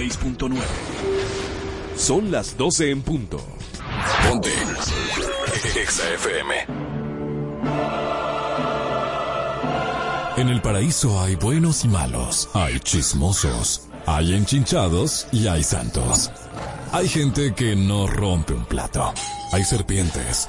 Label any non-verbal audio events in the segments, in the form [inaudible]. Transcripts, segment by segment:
hora en Exa 96.9. Son las 12 en punto. Ponte. Exa. En el paraíso hay buenos y malos. Hay chismosos. Hay enchinchados y hay santos. Hay gente que no rompe un plato. Hay serpientes.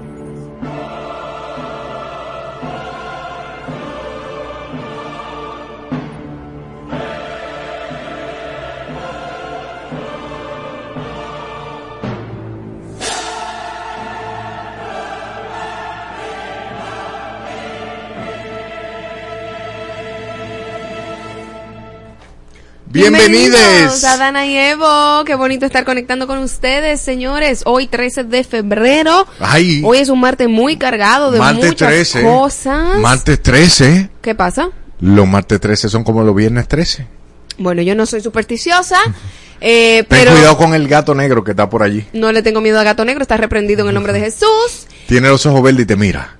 Bienvenidos a Dana y Evo. Qué bonito estar conectando con ustedes, señores. Hoy 13 de febrero. Ay, Hoy es un martes muy cargado de martes muchas 13. cosas. Martes 13. ¿Qué pasa? Los martes 13 son como los viernes 13. Bueno, yo no soy supersticiosa, eh, Ten pero cuidado con el gato negro que está por allí. no le tengo miedo a Gato Negro. Está reprendido en el nombre de Jesús. Tiene los ojos verdes y te mira.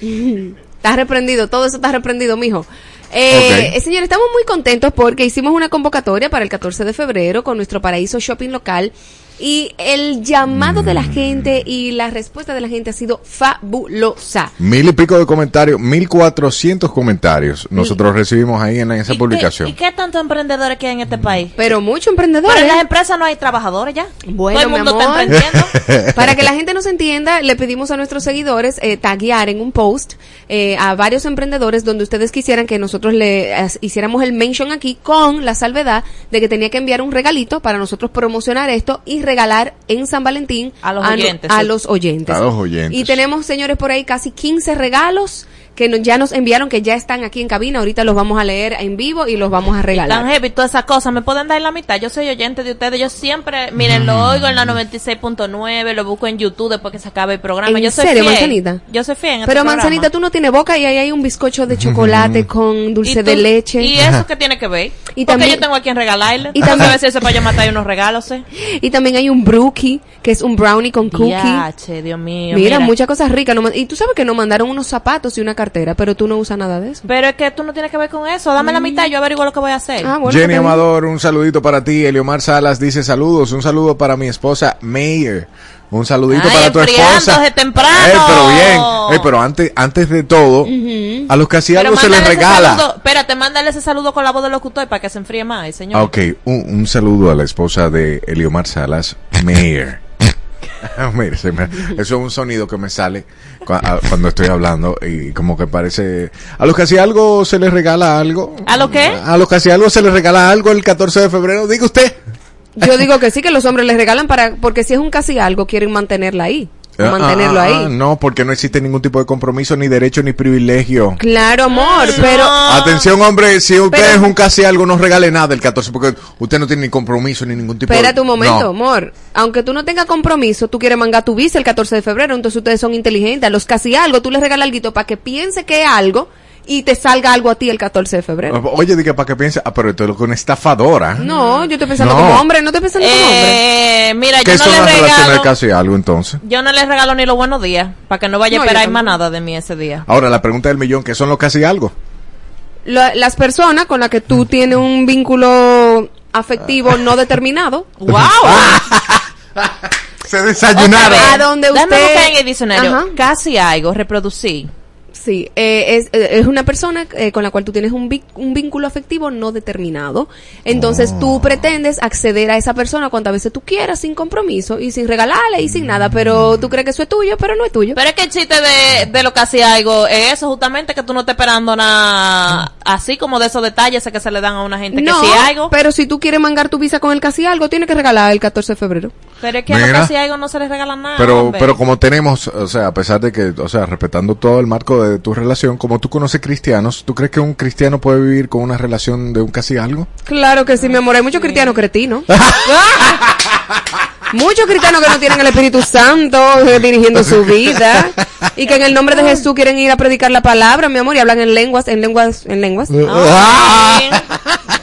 [laughs] Está reprendido, todo eso está reprendido, mijo. Eh, Ok. eh, señores, estamos muy contentos porque hicimos una convocatoria para el 14 de febrero con nuestro Paraíso Shopping local y el llamado de la gente y la respuesta de la gente ha sido fabulosa. Mil y pico de comentarios, mil cuatrocientos comentarios. Nosotros recibimos ahí en esa ¿Y qué- publicación. ¿Y qué tantos emprendedores que hay en este país? Pero muchos Pero emprendedores. en las empresas no hay trabajadores ya. Bueno, Todo el mi mundo amor. está emprendiendo. [laughs] Para que la gente nos entienda, le pedimos a nuestros seguidores eh, taguear en un post eh, a varios emprendedores donde ustedes quisieran que nosotros le as- hiciéramos el mention aquí con la salvedad de que tenía que enviar un regalito para nosotros promocionar esto y regalar en San Valentín A los no- oyentes, a sí. los oyentes. A los oyentes. Y tenemos, señores, por ahí casi 15 regalos que ya nos enviaron, que ya están aquí en cabina. Ahorita los vamos a leer en vivo y los vamos a Tan regalar. heavy, todas esas cosas. ¿Me pueden dar la mitad? Yo soy oyente de ustedes. Yo siempre, miren, lo oigo en la 96.9, lo busco en YouTube después que se acabe el programa. ¿En yo soy serio, fiel. Manzanita? Yo soy fiel en este Pero programa. manzanita, tú no tienes boca y ahí hay un bizcocho de [laughs] chocolate con ¿Y dulce de leche. ¿Y eso qué tiene que ver? Y Porque también- yo tengo a quien regalarle. y también- también... si eso para yo matar unos regalos, ¿eh? [laughs] Y también hay un brookie, que es un brownie con cookie. Dios mío. Mira, muchas cosas ricas. no y tú sabes que nos mandaron unos zapatos y una cartera, pero tú no usas nada de eso. Pero es que tú no tienes que ver con eso. Dame la mitad y yo averiguo lo que voy a hacer. Ah, bueno, Jenny. Amador, un saludito para ti. Eliomar Salas dice saludos. Un saludo para mi esposa Mayer. Un saludito Ay, para tu esposa. temprano. Eh, pero bien. Eh, pero antes, antes de todo, a los que algo se les regala. saludo- espérate, mándale ese saludo con la voz del locutor para que se enfríe más, señor. Ok, un, un saludo a la esposa de Eliomar Salas, Mayer. [laughs] Mira, eso es un sonido que me sale cuando estoy hablando y como que parece... A los que hacía algo se les regala algo. ¿A lo qué? A los que hacía algo se les regala algo el 14 de febrero. Diga usted. Yo digo que sí, que los hombres les regalan para, porque si es un casi algo, quieren mantenerla ahí. O Ah, mantenerlo ah, ahí. ah, no, porque no existe ningún tipo de compromiso, ni derecho, ni privilegio. Claro, amor, pero... Atención, hombre, si usted Pero- es un casi algo, no regale nada el 14, porque usted no tiene ni compromiso, ni ningún tipo Espérate de... un momento, No. amor. Aunque tú no tengas compromiso, tú quieres mangar tu visa el 14 de febrero, entonces ustedes son inteligentes. A los casi algo, tú les regalas algo para que piense que es algo y te salga algo a ti el 14 de febrero. Oye, diga para que piense, ah, pero esto es lo que una estafadora. No, yo estoy pensando No. como hombre, no estoy pensando como hombre. Eh, mira, ¿Qué yo no son le las relaciones de regalo. casi algo entonces? Yo no les regalo ni los buenos días, para que no vaya No, a esperar más nada de mí ese día. Ahora, la pregunta del millón, ¿qué son los casi algo? La- las personas con las que tú tienes un vínculo afectivo no determinado. [laughs] ¡Wow! [laughs] Se desayunaron. A donde usted... buscar en el diccionario. Ajá. Casi algo, reproducir. Sí, eh, es, eh, es una persona eh, con la cual tú tienes un, vi- un vínculo afectivo no determinado. Entonces Oh. tú pretendes acceder a esa persona cuantas veces tú quieras, sin compromiso y sin regalarle y sin nada, pero tú crees que eso es tuyo, pero no es tuyo. Pero es que el chiste de, de lo que hacía algo es eso, justamente que tú no estás esperando nada así como de esos detalles que se le dan a una gente no, que sí algo. pero si tú quieres mangar tu visa con el casi algo, tienes que regalar el 14 de febrero. Pero es que a Mira. algo no se les regala nada. Pero, hombre. pero como tenemos, o sea, a pesar de que, o sea, respetando todo el marco de tu relación, como tú conoces cristianos, ¿tú crees que un cristiano puede vivir con una relación de un casi algo? Claro que sí, mi amor. Hay muchos cristianos cretinos. [laughs] [laughs] muchos cristianos que no tienen el Espíritu Santo eh, dirigiendo su vida y que en el nombre de Jesús quieren ir a predicar la palabra, mi amor, y hablan en lenguas, en lenguas, en lenguas. Ay,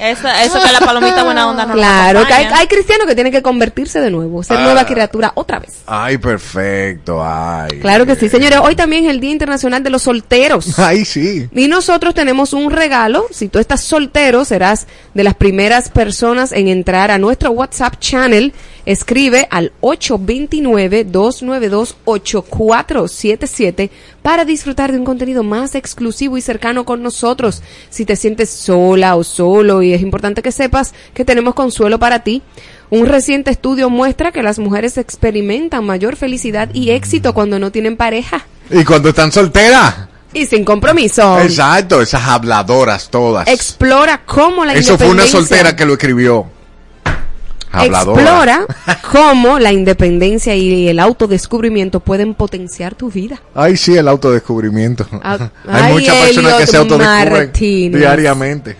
eso, eso que la palomita buena onda no Claro, que hay, hay cristianos que tienen que convertirse de nuevo, ser Ah. nueva criatura otra vez. Ay, perfecto, ay. Claro que sí, señores. Hoy también es el Día Internacional de los Solteros. Ay, sí. Y nosotros tenemos un regalo. Si tú estás soltero, serás de las primeras personas en entrar a nuestro WhatsApp channel. Escribe al 829-292-8477 para disfrutar de un contenido más exclusivo y cercano con nosotros. Si te sientes sola o solo, y es importante que sepas que tenemos consuelo para ti. Un reciente estudio muestra que las mujeres experimentan mayor felicidad y éxito cuando no tienen pareja Y cuando están solteras. y sin compromiso. Exacto, esas habladoras todas. Explora cómo la Eso fue una soltera que lo escribió. Habladora. Explora cómo la independencia y el autodescubrimiento pueden potenciar tu vida. Ay, sí, el autodescubrimiento. Ah, Hay ay, muchas personas que se autodescubren Martínez. diariamente.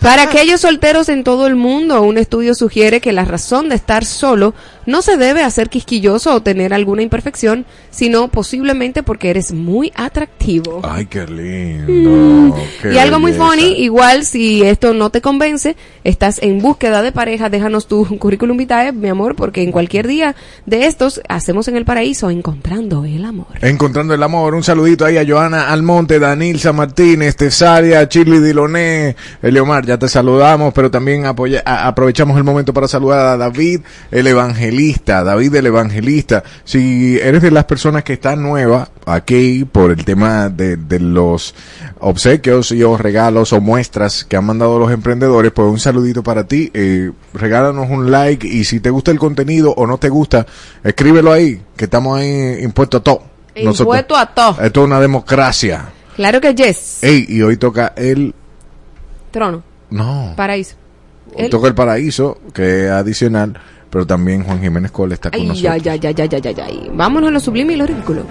Para aquellos solteros en todo el mundo, un estudio sugiere que la razón de estar solo no se debe a ser quisquilloso o tener alguna imperfección, sino posiblemente porque eres muy atractivo. Ay, qué lindo. qué Mm. y algo muy funny, igual si esto no te convence, estás en búsqueda de pareja, déjanos tu [laughs] currículum vitae, mi amor, porque en cualquier día de estos hacemos en el paraíso encontrando el amor. Encontrando el amor, un saludito ahí a Joana Almonte, Danilza Martínez, Tesaria, Chirly Diloné, Eleomar, ya te saludamos, pero también apoya- a- aprovechamos el momento para saludar a David, el evangelista, David el evangelista. Si eres de las personas que están nueva aquí por el tema de, de los obsequios y o regalos o muestras que han mandado los emprendedores, pues un saludito para ti, eh, regálanos un like y si te gusta el contenido o no te gusta, escríbelo ahí, que estamos ahí impuestos a todo. Impuesto a todo. Esto es una democracia. Claro que yes. Ey, y hoy toca el... Trono, No. paraíso. Hoy El- toca el paraíso, que es adicional, pero también Juan Jiménez Cole está con Ay, nosotros. ay, ay, ay, ay, ay, ay, ay. Vámonos a lo sublime y lo ridículo.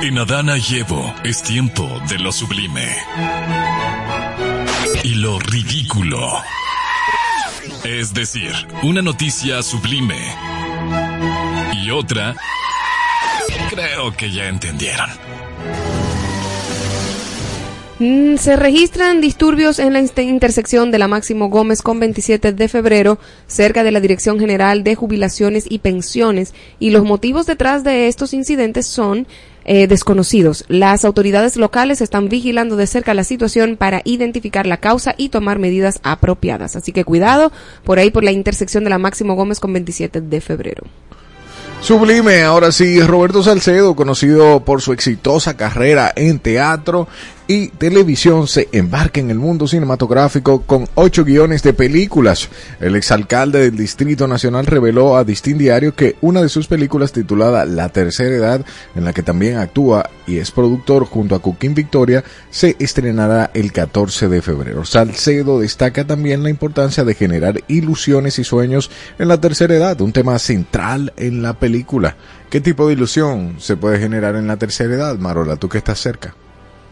En Adana y Evo es tiempo de lo sublime. Y lo ridículo. Es decir, una noticia sublime. Y otra... Creo que ya entendieron. Mm, se registran disturbios en la intersección de la Máximo Gómez con 27 de febrero, cerca de la Dirección General de Jubilaciones y Pensiones, y los motivos detrás de estos incidentes son eh, desconocidos. Las autoridades locales están vigilando de cerca la situación para identificar la causa y tomar medidas apropiadas. Así que cuidado por ahí por la intersección de la Máximo Gómez con 27 de febrero. Sublime, ahora sí, Roberto Salcedo, conocido por su exitosa carrera en teatro y televisión, se embarca en el mundo cinematográfico con ocho guiones de películas. El exalcalde del Distrito Nacional reveló a Distin Diario que una de sus películas titulada La Tercera Edad, en la que también actúa y es productor junto a Cooking Victoria, se estrenará el 14 de febrero. Salcedo destaca también la importancia de generar ilusiones y sueños en la tercera edad, un tema central en la película. ¿Qué tipo de ilusión se puede generar en la tercera edad, Marola? Tú que estás cerca.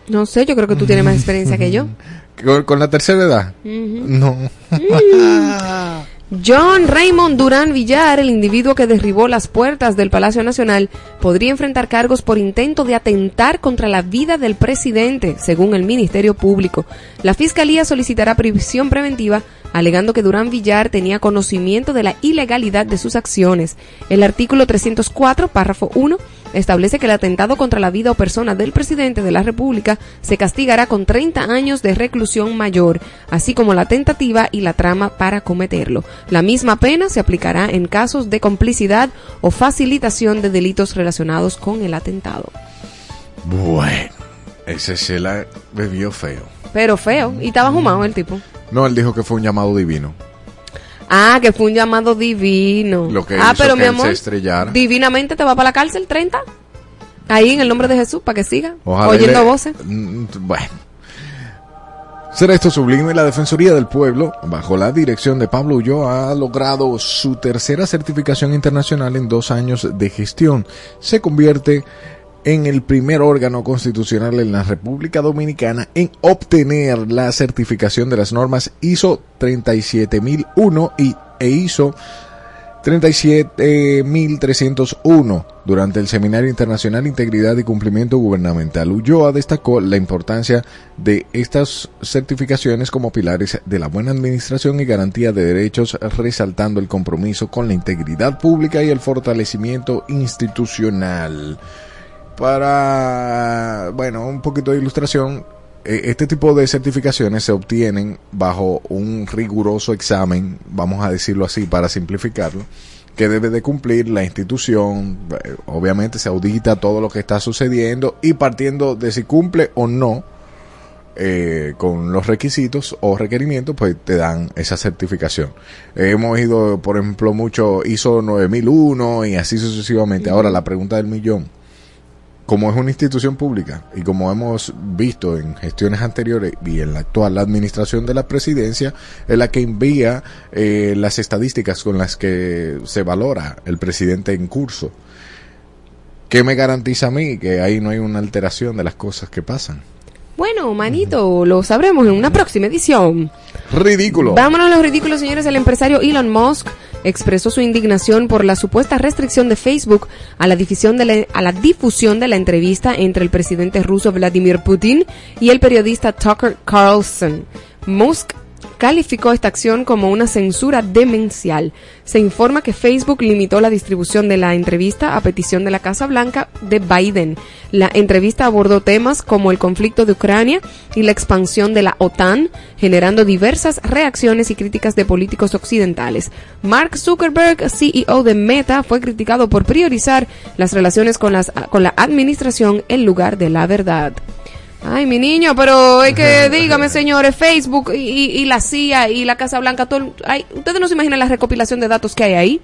No sé, yo creo que tú tienes más experiencia que yo. [laughs] ¿Con, con la tercera edad? No. [laughs] John Raymond Durán Villar, el individuo que derribó las puertas del Palacio Nacional, podría enfrentar cargos por intento de atentar contra la vida del presidente, según el Ministerio Público. La Fiscalía solicitará prisión preventiva, alegando que Durán Villar tenía conocimiento de la ilegalidad de sus acciones. El artículo 304, párrafo 1, establece que el atentado contra la vida o persona del presidente de la República se castigará con 30 años de reclusión mayor, así como la tentativa y la trama para cometerlo. La misma pena se aplicará en casos de complicidad o facilitación de delitos relacionados con el atentado. Bueno, ese se la bebió feo. Pero feo. Y estaba jumado el tipo. No, él dijo que fue un llamado divino. Ah, que fue un llamado divino. Lo que ah, hizo pero que mi amor, se estrellara. divinamente te va para la cárcel 30. Ahí en el nombre de Jesús, para que siga Ojalá oyendo le- voces. Mm, Bueno. Será esto sublime. La Defensoría del Pueblo, bajo la dirección de Pablo Ulloa, ha logrado su tercera certificación internacional en dos años de gestión. Se convierte en el primer órgano constitucional en la República Dominicana en obtener la certificación de las normas ISO 37001 y, e ISO 37.301 durante el Seminario Internacional Integridad y Cumplimiento Gubernamental. Ulloa destacó la importancia de estas certificaciones como pilares de la buena administración y garantía de derechos, resaltando el compromiso con la integridad pública y el fortalecimiento institucional. Para, bueno, un poquito de ilustración, eh, este tipo de certificaciones se obtienen bajo un riguroso examen, vamos a decirlo así para simplificarlo, que debe de cumplir la institución, eh, obviamente se audita todo lo que está sucediendo y partiendo de si cumple o no eh, con los requisitos o requerimientos, pues te dan esa certificación. Eh, hemos ido, por ejemplo, mucho ISO 9001 y así sucesivamente. Ahora, la pregunta del millón como es una institución pública y como hemos visto en gestiones anteriores y en la actual administración de la presidencia, es la que envía eh, las estadísticas con las que se valora el presidente en curso. ¿Qué me garantiza a mí que ahí no hay una alteración de las cosas que pasan? Bueno, manito, lo sabremos en una próxima edición. Ridículo. Vámonos a los ridículos, señores. El empresario Elon Musk expresó su indignación por la supuesta restricción de Facebook a la, difusión de la, a la difusión de la entrevista entre el presidente ruso Vladimir Putin y el periodista Tucker Carlson. Musk calificó esta acción como una censura demencial. Se informa que Facebook limitó la distribución de la entrevista a petición de la Casa Blanca de Biden. La entrevista abordó temas como el conflicto de Ucrania y la expansión de la OTAN, generando diversas reacciones y críticas de políticos occidentales. Mark Zuckerberg, CEO de Meta, fue criticado por priorizar las relaciones con, con la administración en lugar de la verdad. Ay, mi niño, pero es que [laughs] dígame, señores, Facebook y, y- la CIA y la Casa Blanca, todo, ay, ustedes no se imaginan la recopilación de datos que hay ahí.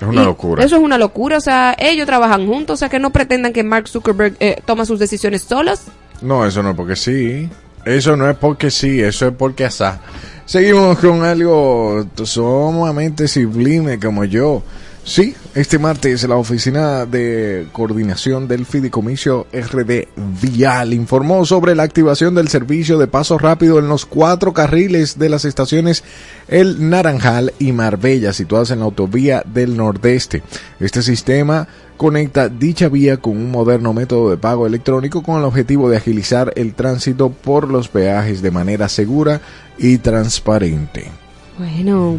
Es una Y locura. Eso es una locura, o sea, ellos trabajan juntos, o sea, que no pretendan que Mark Zuckerberg eh, toma sus decisiones solos. No, eso no es porque sí. Eso no es porque sí, eso es porque asá. Seguimos con algo sumamente sublime como yo. Sí, este martes la Oficina de Coordinación del Fideicomiso RD Vial informó sobre la activación del servicio de paso rápido en los cuatro carriles de las estaciones El Naranjal y Marbella, situadas en la autovía del Nordeste. Este sistema conecta dicha vía con un moderno método de pago electrónico con el objetivo de agilizar el tránsito por los peajes de manera segura y transparente. Bueno,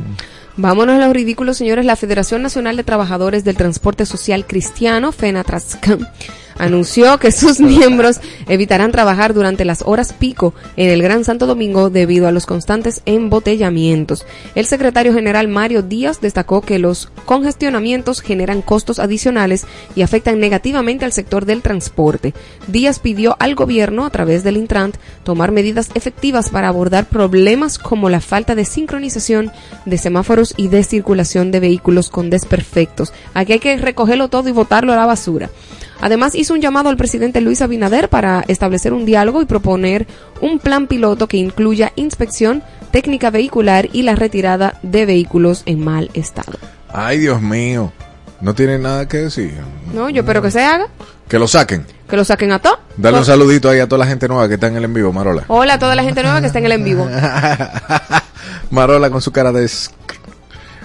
vámonos a los ridículos, señores. La Federación Nacional de Trabajadores del Transporte Social Cristiano, FENATRASCAM, anunció que sus [laughs] miembros evitarán trabajar durante las horas pico en el Gran Santo Domingo debido a los constantes embotellamientos. El secretario general Mario Díaz destacó que los congestionamientos generan costos adicionales y afectan negativamente al sector del transporte. Díaz pidió al gobierno, a través del Intrant, tomar medidas efectivas para abordar problemas como la falta de sincronización de semáforos y de circulación de vehículos con desperfectos. Aquí hay que recogerlo todo y botarlo a la basura. Además, hizo un llamado al presidente Luis Abinader para establecer un diálogo y proponer un plan piloto que incluya inspección, técnica vehicular y la retirada de vehículos en mal estado. Ay, Dios mío. No tiene nada que decir. No, yo espero que se haga, Que lo saquen. que lo saquen a todo. Dale un saludito ahí a toda la gente nueva que está en el en vivo, Marola. Hola a toda la gente nueva que está en el en vivo. [laughs] Marola con su cara de... sk-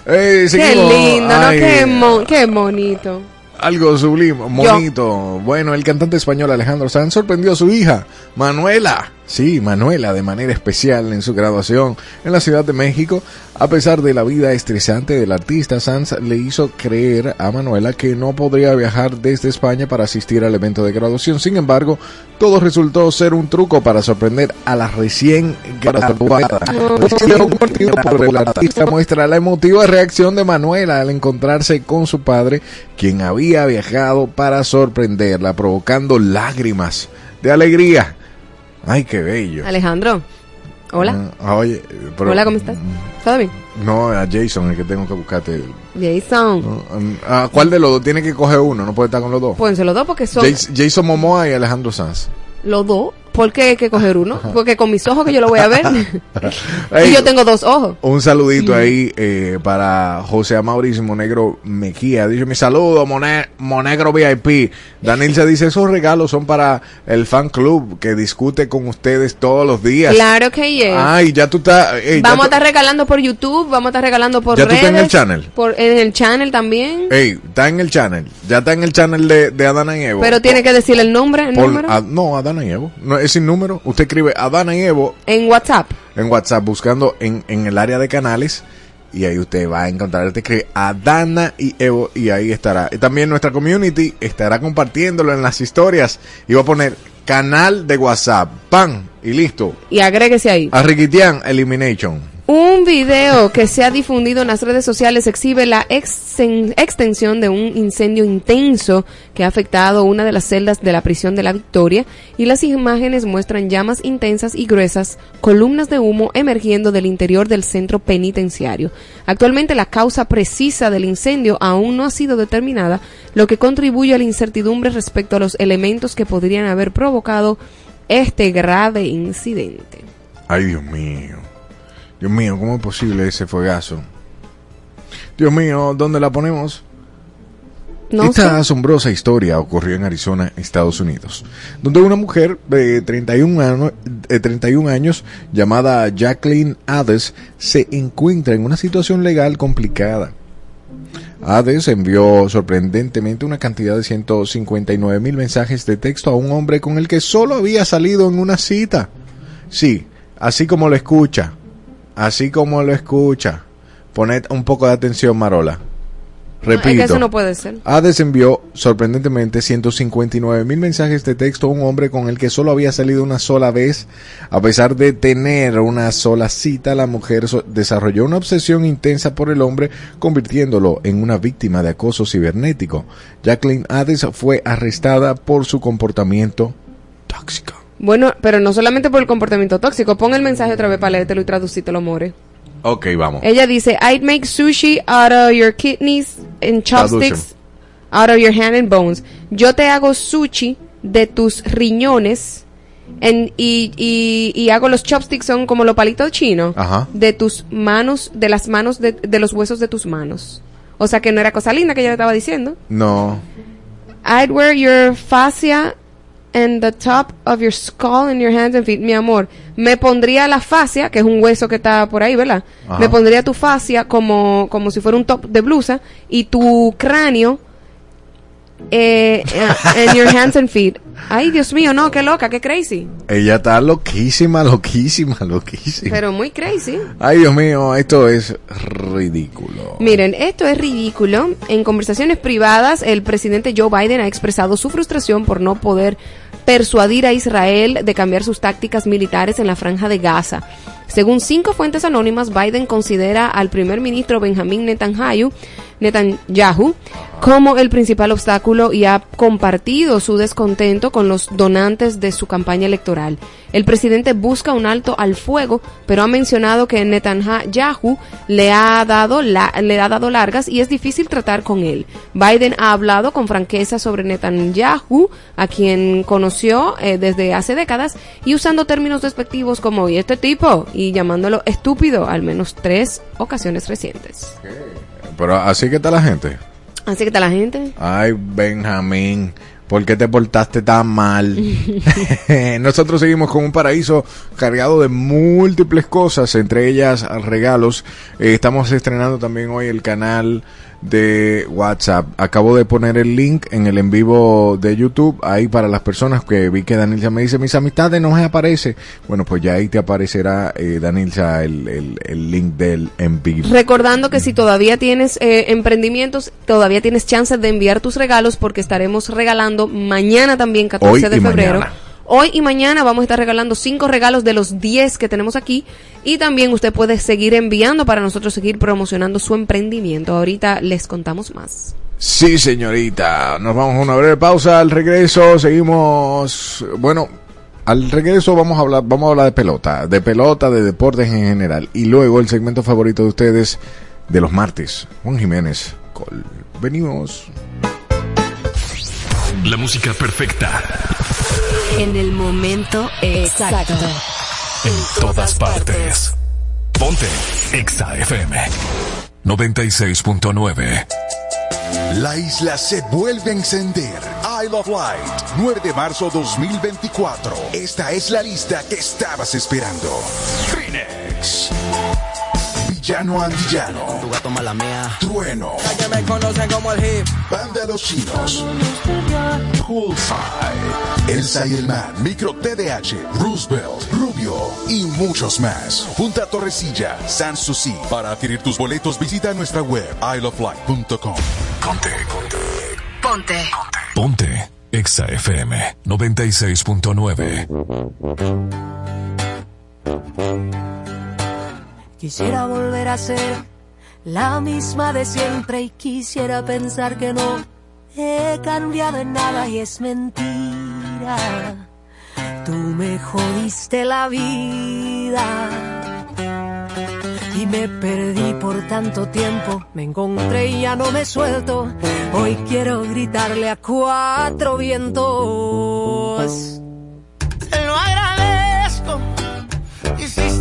Ey, Qué lindo, ¿no? Qué bonito. Algo sublime, bonito. Bueno, el cantante español Alejandro Sanz sorprendió a su hija, Manuela, Sí, Manuela de manera especial en su graduación en la Ciudad de México. A pesar de la vida estresante del artista, Sanz le hizo creer a Manuela que no podría viajar desde España para asistir al evento de graduación. Sin embargo, todo resultó ser un truco para sorprender a la recién graduada. [laughs] El artista muestra la emotiva reacción de Manuela al encontrarse con su padre, quien había viajado para sorprenderla, provocando lágrimas de alegría. Ay, qué bello. Alejandro. Hola. Ah, oye, pero- Hola, ¿cómo estás? ¿Todo bien? No, a Jason es que tengo que buscarte. Jason. No, um, ¿A cuál de los dos tiene que coger uno? No puede estar con los dos. Pónganse los dos porque son Jas- Jason Momoa y Alejandro Sanz. los dos. ¿Por qué hay que coger uno? Porque con mis ojos que yo lo voy a ver. [laughs] Ey, y yo tengo dos ojos. Un saludito ahí eh, para José Mauricio Monegro Mejía. Dice mi saludo, Mone- Monegro VIP. Daniel se dice, esos regalos son para el fan club que discute con ustedes todos los días. Claro que yes. Ay, ya tú estás... ey, ya Vamos a tú- estar regalando por YouTube, vamos a estar regalando por ¿Ya tú redes. estás en el channel? Por, en el channel también. Ey, está en el channel. Ya está en el channel de, de Adana y Evo. pero tiene que decir el nombre, el Pon- número. a- no, Adana y Evo. No, es sin número. Usted escribe Adana y Evo en WhatsApp. en WhatsApp buscando en, en el área de canales y ahí usted va a encontrar, te escribe Adana y Evo y ahí estará. Y también nuestra community estará compartiéndolo en las historias y va a poner canal de WhatsApp, pan y listo. Y agréguese ahí. A Riquitian Elimination. Un video que se ha difundido en las redes sociales exhibe la extensión de un incendio intenso que ha afectado una de las celdas de la prisión de la Victoria y las imágenes muestran llamas intensas y gruesas, columnas de humo emergiendo del interior del centro penitenciario. Actualmente la causa precisa del incendio aún no ha sido determinada, lo que contribuye a la incertidumbre respecto a los elementos que podrían haber provocado este grave incidente. Ay, Dios mío. Dios mío, ¿cómo es posible ese fuegazo? Dios mío, ¿dónde la ponemos? No Esta sé. asombrosa historia ocurrió en Arizona, Estados Unidos, donde una mujer de 31, ano- de 31 años llamada Jacqueline Hades se encuentra en una situación legal complicada. Hades envió sorprendentemente una cantidad de 159 mil mensajes de texto a un hombre con el que solo había salido en una cita. Sí, así como lo escucha, así como lo escucha. Poned un poco de atención, Marola. Repito. Es que eso no puede ser. Hades envió sorprendentemente 159 mil mensajes de texto a un hombre con el que solo había salido una sola vez. A pesar de tener una sola cita, la mujer so- desarrolló una obsesión intensa por el hombre, convirtiéndolo en una víctima de acoso cibernético. Jacqueline Hades fue arrestada por su comportamiento tóxico. Bueno, pero no solamente por el comportamiento tóxico. Pon el mensaje otra vez para leértelo y traducírtelo, more. Ok, vamos. Ella dice, I'd make sushi out of your kidneys and chopsticks, out of your hand and bones. Yo te hago sushi de tus riñones en- y, y, y hago los chopsticks, son como los palitos chinos, Ajá. de tus manos, de las manos, de, de los huesos de tus manos. O sea que no era cosa linda que ella le estaba diciendo. No. I'd wear your fascia and the top of your skull and your hands and feet. Mi amor, me pondría la fascia, que es un hueso que está por ahí, ¿verdad? Ajá. Me pondría tu fascia como, como si fuera un top de blusa y tu cráneo eh, [laughs] eh, and your hands and feet. Ay, Dios mío, no, qué loca, qué crazy. Ella está loquísima, [laughs] loquísima, loquísima. Pero muy crazy. Ay, Dios mío, esto es ridículo. Miren, esto es ridículo. En conversaciones privadas, el presidente Joe Biden ha expresado su frustración por no poder persuadir a Israel de cambiar sus tácticas militares en la franja de Gaza. Según cinco fuentes anónimas, Biden considera al primer ministro Benjamin Netanyahu, Netanyahu como el principal obstáculo y ha compartido su descontento con los donantes de su campaña electoral. El presidente busca un alto al fuego, pero ha mencionado que Netanyahu le ha dado la- le ha dado largas y es difícil tratar con él. Biden ha hablado con franqueza sobre Netanyahu, a quien conoció eh, desde hace décadas, y usando términos despectivos como "y este tipo" y llamándolo estúpido al menos tres ocasiones recientes. Pero así que está la gente. Así que está la gente. Ay, Benjamín, ¿Por qué te portaste tan mal? [laughs] [laughs] Nosotros seguimos con un paraíso cargado de múltiples cosas, entre ellas regalos. Eh, estamos estrenando también hoy el canal de WhatsApp. Acabo de poner el link en el en vivo de YouTube ahí para las personas que vi que Danilza me dice mis amistades no me aparece. Bueno, pues ya ahí te aparecerá eh, Danilza el, el, el link del en vivo. Recordando que si todavía tienes eh, emprendimientos, todavía tienes chances de enviar tus regalos porque estaremos regalando mañana también, 14 Hoy de febrero. mañana. Hoy y mañana vamos a estar regalando cinco regalos de los 10 que tenemos aquí y también usted puede seguir enviando para nosotros seguir promocionando su emprendimiento. Ahorita les contamos más. Sí, señorita. Nos vamos a una breve pausa. Al regreso seguimos. Bueno, al regreso vamos a hablar, vamos a hablar de pelota, de pelota, de deportes en general. Y luego el segmento favorito de ustedes de los martes. Juan Jiménez. Col. Venimos. La música perfecta En el momento exacto. en todas partes. Ponte Exa FM 96.9. La isla se vuelve a encender. Isle of Light, 9 de marzo 2024. Esta es la lista que estabas esperando. Trinex. Villano Antillano. Tu gato mala mía. Trueno. Que me conocen como el hip. Banda Los Chinos. Poolside. Elsa y el Man. Micro TDH. Roosevelt. Rubio. Y muchos más. Punta Torrecilla. San Susi. Para adquirir tus boletos visita nuestra web isleoflight.com. Ponte, ponte, Ponte. ponte Exa FM 96.9. Quisiera volver a ser la misma de siempre y quisiera pensar que no he cambiado en nada y es mentira. Tú me jodiste la vida y me perdí por tanto tiempo. Me encontré y ya no me suelto. Hoy quiero gritarle a cuatro vientos.